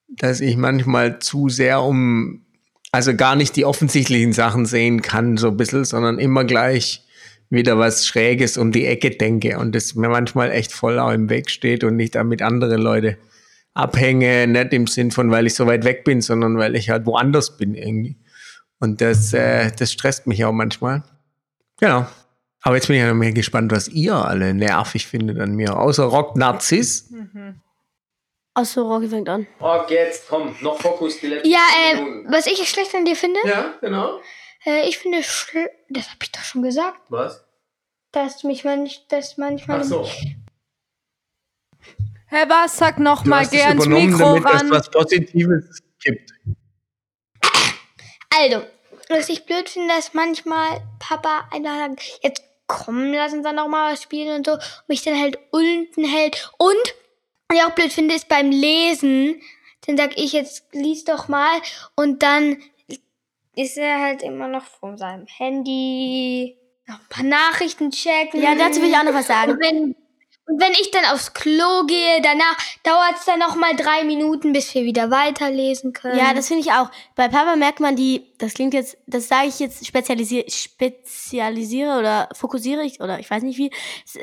dass ich manchmal zu sehr um, also gar nicht die offensichtlichen Sachen sehen kann, so ein bisschen, sondern immer gleich wieder was Schräges um die Ecke denke und das mir manchmal echt voll auch im Weg steht und nicht damit andere Leute abhänge, nicht im Sinn von, weil ich so weit weg bin, sondern weil ich halt woanders bin irgendwie. Und das, äh, das stresst mich auch manchmal. Genau. Aber jetzt bin ich ja noch mehr gespannt, was ihr alle nervig findet an mir. Außer Rock Narziss. Achso, Rocky fängt an. Rock, jetzt komm, noch Fokus die letzten Ja, äh, was ich schlecht an dir finde, Ja, genau. äh, ich finde, schl- das habe ich doch schon gesagt, Was? dass mich manch, dass manchmal. Ach so. Hä, was? Sag noch Du mal hast es gern ins Mikro damit es ran. was Positives gibt. Also, was ich blöd finde, dass manchmal Papa einfach sagt, jetzt komm, lass uns dann noch mal was spielen und so, und mich dann halt unten hält. Und, was ich auch blöd finde, ist beim Lesen, dann sag ich jetzt, lies doch mal, und dann ist er halt immer noch vor seinem Handy, noch ein paar Nachrichten checken. Ja, dazu will ich auch noch was sagen. Und wenn, wenn ich dann aufs Klo gehe, danach dauert es dann noch mal drei Minuten, bis wir wieder weiterlesen können. Ja, das finde ich auch. Bei Papa merkt man die, das klingt jetzt, das sage ich jetzt, spezialisiere, spezialisiere oder fokussiere ich, oder ich weiß nicht wie,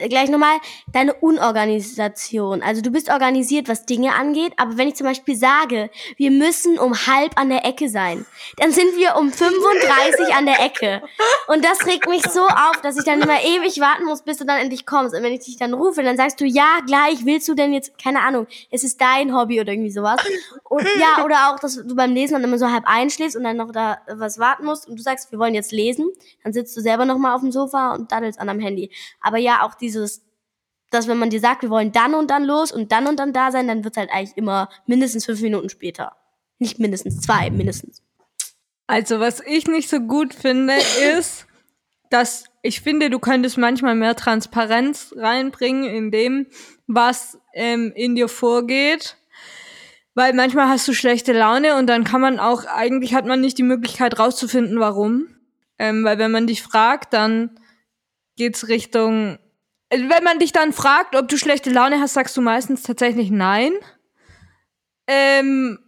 gleich nochmal, deine Unorganisation. Also du bist organisiert, was Dinge angeht, aber wenn ich zum Beispiel sage, wir müssen um halb an der Ecke sein, dann sind wir um 35 an der Ecke. Und das regt mich so auf, dass ich dann immer ewig warten muss, bis du dann endlich kommst. Und wenn ich dich dann rufe, dann sagst du, ja, gleich, willst du denn jetzt, keine Ahnung, es ist dein Hobby oder irgendwie sowas. Und ja, oder auch, dass du beim Lesen dann immer so halb einschläfst und dann noch da was warten musst und du sagst, wir wollen jetzt lesen, dann sitzt du selber noch mal auf dem Sofa und daddelst an deinem Handy. Aber ja, auch dieses, dass wenn man dir sagt, wir wollen dann und dann los und dann und dann da sein, dann wird's halt eigentlich immer mindestens fünf Minuten später. Nicht mindestens zwei, mindestens. Also, was ich nicht so gut finde, ist, dass ich finde, du könntest manchmal mehr Transparenz reinbringen in dem, was ähm, in dir vorgeht. Weil manchmal hast du schlechte Laune und dann kann man auch, eigentlich hat man nicht die Möglichkeit rauszufinden, warum. Ähm, weil wenn man dich fragt, dann geht's Richtung, also wenn man dich dann fragt, ob du schlechte Laune hast, sagst du meistens tatsächlich nein. Ähm,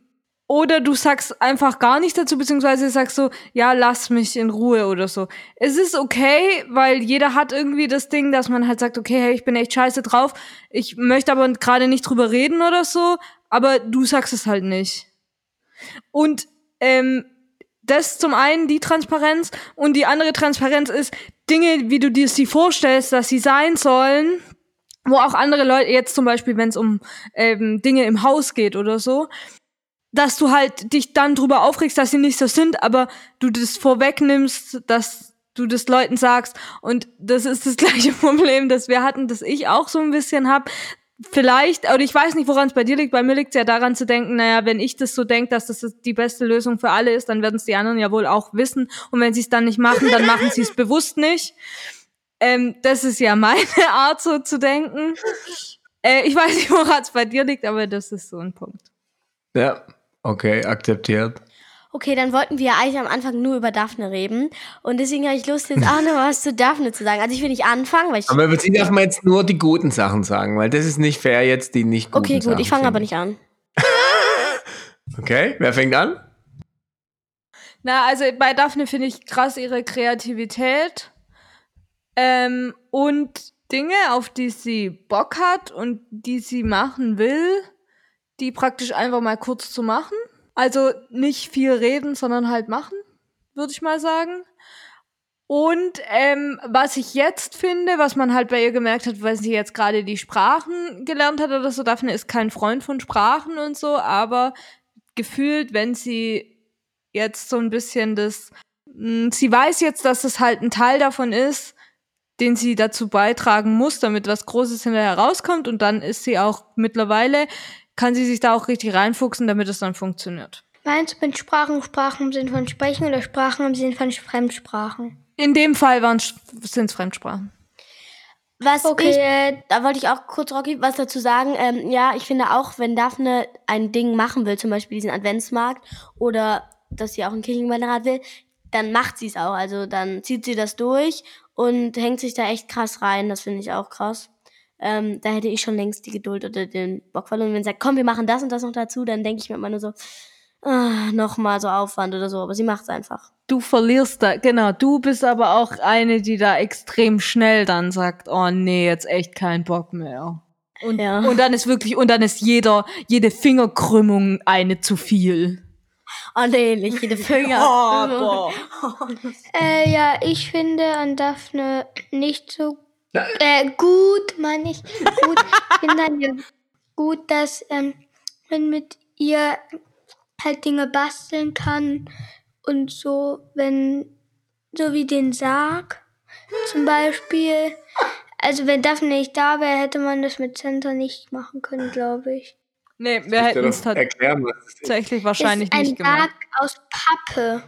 oder du sagst einfach gar nichts dazu, beziehungsweise sagst so, ja, lass mich in Ruhe oder so. Es ist okay, weil jeder hat irgendwie das Ding, dass man halt sagt, okay, hey, ich bin echt scheiße drauf, ich möchte aber gerade nicht drüber reden oder so, aber du sagst es halt nicht. Und ähm, das zum einen die Transparenz und die andere Transparenz ist Dinge, wie du dir sie vorstellst, dass sie sein sollen, wo auch andere Leute, jetzt zum Beispiel, wenn es um ähm, Dinge im Haus geht oder so, dass du halt dich dann drüber aufregst, dass sie nicht so sind, aber du das vorwegnimmst, dass du das Leuten sagst. Und das ist das gleiche Problem, das wir hatten, das ich auch so ein bisschen hab, vielleicht, oder ich weiß nicht, woran es bei dir liegt, bei mir liegt es ja daran zu denken, naja, wenn ich das so denke, dass das die beste Lösung für alle ist, dann werden es die anderen ja wohl auch wissen. Und wenn sie es dann nicht machen, dann machen sie es bewusst nicht. Ähm, das ist ja meine Art, so zu denken. Äh, ich weiß nicht, woran es bei dir liegt, aber das ist so ein Punkt. Ja, okay, akzeptiert. Okay, dann wollten wir eigentlich am Anfang nur über Daphne reden. Und deswegen habe ich Lust, jetzt auch noch was zu Daphne zu sagen. Also ich will nicht anfangen, weil ich. Aber über sie darf man jetzt nur die guten Sachen sagen, weil das ist nicht fair, jetzt die nicht guten Okay, gut, Sachen ich fange aber nicht an. Okay, wer fängt an? Na, also bei Daphne finde ich krass ihre Kreativität ähm, und Dinge, auf die sie Bock hat und die sie machen will, die praktisch einfach mal kurz zu machen. Also nicht viel reden, sondern halt machen, würde ich mal sagen. Und ähm, was ich jetzt finde, was man halt bei ihr gemerkt hat, weil sie jetzt gerade die Sprachen gelernt hat oder so, Daphne ist kein Freund von Sprachen und so, aber gefühlt, wenn sie jetzt so ein bisschen das, mh, sie weiß jetzt, dass es halt ein Teil davon ist, den sie dazu beitragen muss, damit was Großes hinterher rauskommt und dann ist sie auch mittlerweile, kann sie sich da auch richtig reinfuchsen, damit es dann funktioniert. Meinst du mit Sprachen, Sprachen im Sinn von Sprechen oder Sprachen im Sinn von Fremdsprachen? In dem Fall sind es Fremdsprachen. Was Okay, ich, äh, da wollte ich auch kurz Rocky was dazu sagen. Ähm, ja, ich finde auch, wenn Daphne ein Ding machen will, zum Beispiel diesen Adventsmarkt oder dass sie auch ein Kirchenwanderrad will, dann macht sie es auch. Also dann zieht sie das durch und hängt sich da echt krass rein. Das finde ich auch krass. Ähm, da hätte ich schon längst die Geduld oder den Bock verloren. Wenn sie sagt, komm, wir machen das und das noch dazu, dann denke ich mir immer nur so, ah, nochmal so Aufwand oder so. Aber sie macht es einfach. Du verlierst da, genau, du bist aber auch eine, die da extrem schnell dann sagt, oh nee, jetzt echt kein Bock mehr. Und, Ja. und dann ist wirklich, und dann ist jeder, jede Fingerkrümmung eine zu viel. Oh nee, nicht jede Finger. boah. Äh, ja, ich finde an Daphne nicht so äh, gut, meine ich. Gut, ich finde an ihr gut, dass ähm, man mit ihr halt Dinge basteln kann und so, wenn, so wie den Sarg zum Beispiel. Also wenn Daphne nicht da wäre, hätte man das mit Center nicht machen können, glaube ich. Nee, wir hätten es tatsächlich wahrscheinlich ist ein nicht gemacht. Sarg aus Pappe.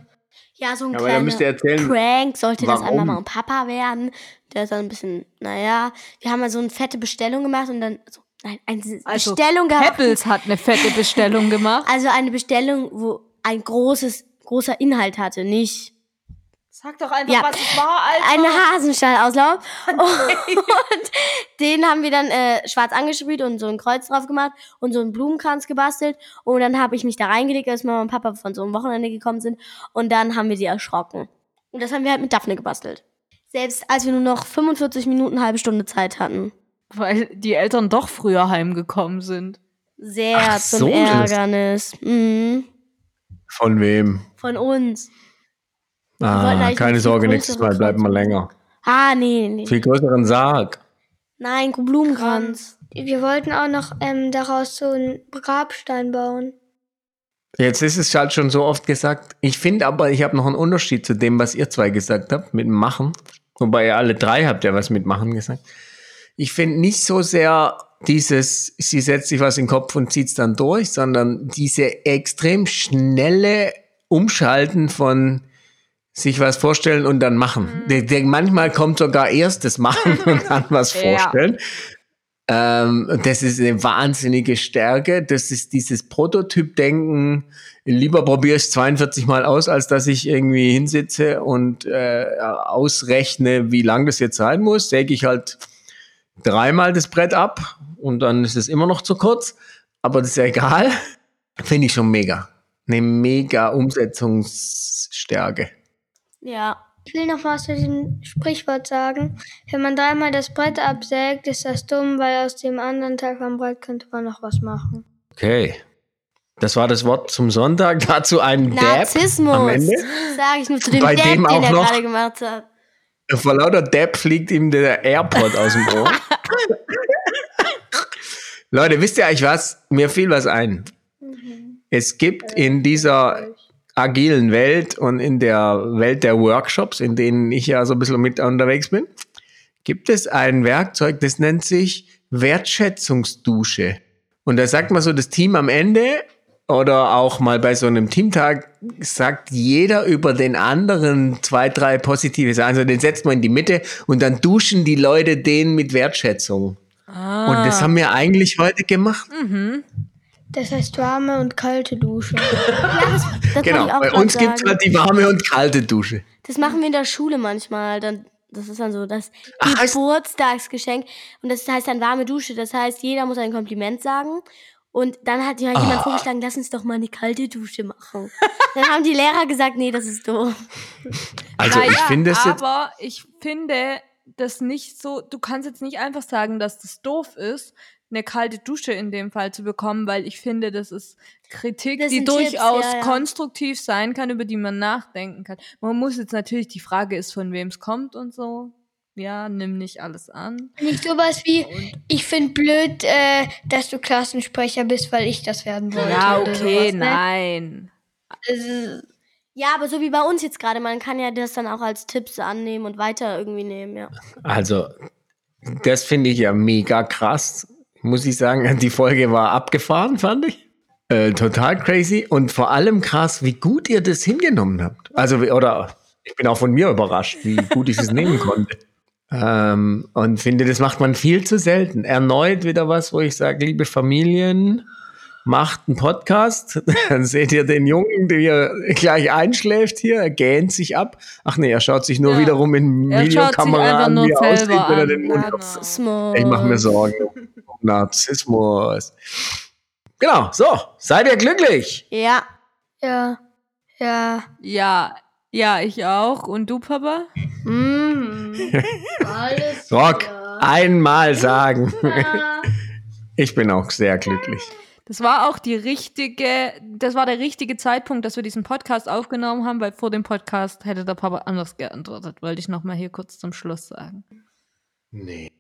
Ja, so ein Ja, kleiner dann müsst ihr erzählen, Prank sollte das warum? einmal Mama und Papa werden. Der ist dann ein bisschen, naja, wir haben mal so eine fette Bestellung gemacht und dann, so, nein, eine Also, Bestellung gehabt. Pebbles hat eine fette Bestellung gemacht. Also eine Bestellung, wo ein großes, großer Inhalt hatte, nicht Sag doch einfach, Ja. was es war, Alter. eine Hasenstallauslauf. und den haben wir dann äh, schwarz angesprüht und so ein Kreuz drauf gemacht und so einen Blumenkranz gebastelt. Und dann habe ich mich da reingelegt, als Mama und Papa von so einem Wochenende gekommen sind. Und dann haben wir sie erschrocken. Und das haben wir halt mit Daphne gebastelt. Selbst als wir nur noch 45 Minuten, eine halbe Stunde Zeit hatten. Weil die Eltern doch früher heimgekommen sind. Sehr Ach, zum so Ärgernis. Mhm. Von wem? Von uns. Ah, keine Sorge, nächstes Mal bleiben wir länger. Ah, nee, nee. Viel größeren Sarg. Nein, Blumenkranz. Wir wollten auch noch ähm, daraus so einen Grabstein bauen. Jetzt ist es halt schon so oft gesagt. Ich finde aber, ich habe noch einen Unterschied zu dem, was ihr zwei gesagt habt, mit dem Machen. Wobei ihr alle drei habt ja was mit Machen gesagt. Ich finde nicht so sehr dieses, sie setzt sich was in den Kopf und zieht es dann durch, sondern diese extrem schnelle Umschalten von sich was vorstellen und dann machen. Der, der, manchmal kommt sogar erst das Machen und dann was Ja. vorstellen. Ähm, das ist eine wahnsinnige Stärke. Das ist dieses Prototyp-Denken. Lieber probiere ich es 42 Mal aus, als dass ich irgendwie hinsitze und äh, ausrechne, wie lang das jetzt sein muss. Säge ich halt dreimal das Brett ab und dann ist es immer noch zu kurz. Aber das ist ja egal. Finde ich schon mega. Eine mega Umsetzungsstärke. Ja. Ich will noch was zu diesem Sprichwort sagen. Wenn man dreimal das Brett absägt, ist das dumm, weil aus dem anderen Teil vom Brett könnte man noch was machen. Okay. Das war das Wort zum Sonntag. Dazu ein Dab Narzissmus. am Ende. Sag ich nur zu dem Bei Dab, dem den auch er noch- gerade gemacht hat. Vor lauter Depp fliegt ihm der AirPod aus dem Ohr. Leute, wisst ihr eigentlich was? Mir fiel was ein. Es gibt in dieser agilen Welt und in der Welt der Workshops, in denen ich ja so ein bisschen mit unterwegs bin, gibt es ein Werkzeug, das nennt sich Wertschätzungsdusche. Und da sagt man so das Team am Ende oder auch mal bei so einem Teamtag sagt jeder über den anderen zwei, drei positive Sachen. Also den setzt man in die Mitte und dann duschen die Leute den mit Wertschätzung. Ah. Und das haben wir eigentlich heute gemacht. Das heißt warme und kalte Dusche. Das Genau. wollte ich auch Bei uns gibt's sagen. halt die warme und kalte Dusche. Das machen wir in der Schule manchmal. Dann, das ist dann so das Ach, Geburtstagsgeschenk. Und das heißt dann warme Dusche. Das heißt, jeder muss ein Kompliment sagen. Und dann hat ja Ah. jemand vorgeschlagen, lass uns doch mal eine kalte Dusche machen. dann haben die Lehrer gesagt, nee, das ist doof. Also ich Naja, finde es jetzt. Aber ich finde das nicht so, du kannst jetzt nicht einfach sagen, dass das doof ist, eine kalte Dusche in dem Fall zu bekommen, weil ich finde, das ist Kritik, Das die sind Tipps, durchaus ja, ja. konstruktiv sein kann, über die man nachdenken kann. Man muss jetzt natürlich, die Frage ist, von wem es kommt und so. Ja, nimm nicht alles an. Nicht sowas wie, ich finde blöd, äh, dass du Klassensprecher bist, weil ich das werden wollte. Ja, okay, sowas, ne? nein. Ja, aber so wie bei uns jetzt gerade. Man kann ja das dann auch als Tipps annehmen und weiter irgendwie nehmen, ja. Also, das finde ich ja mega krass. Muss ich sagen, die Folge war abgefahren, fand ich. Äh, total crazy und vor allem krass, wie gut ihr das hingenommen habt. Also, oder ich bin auch von mir überrascht, wie gut ich es nehmen konnte. Ähm, und finde, das macht man viel zu selten. Erneut wieder was, wo ich sage, liebe Familien, macht einen Podcast. Dann seht ihr den Jungen, der gleich einschläft hier, er gähnt sich ab. Ach nee, er schaut sich nur Ja. wiederum in Er schaut sich Videokamera einfach an, nur wie er aussieht, wenn er an. den Mund. Narzissmus. ich mache mir Sorgen um Narzissmus. Genau, so, seid ihr glücklich? Ja. ja, ja. Ja, ja, ich auch. Und du, Papa? Mm. Alles Rock, einmal sagen. Ich bin auch sehr glücklich. Das war auch die richtige, das war der richtige Zeitpunkt, dass wir diesen Podcast aufgenommen haben, weil vor dem Podcast hätte der Papa anders geantwortet, wollte ich nochmal hier kurz zum Schluss sagen. Nee.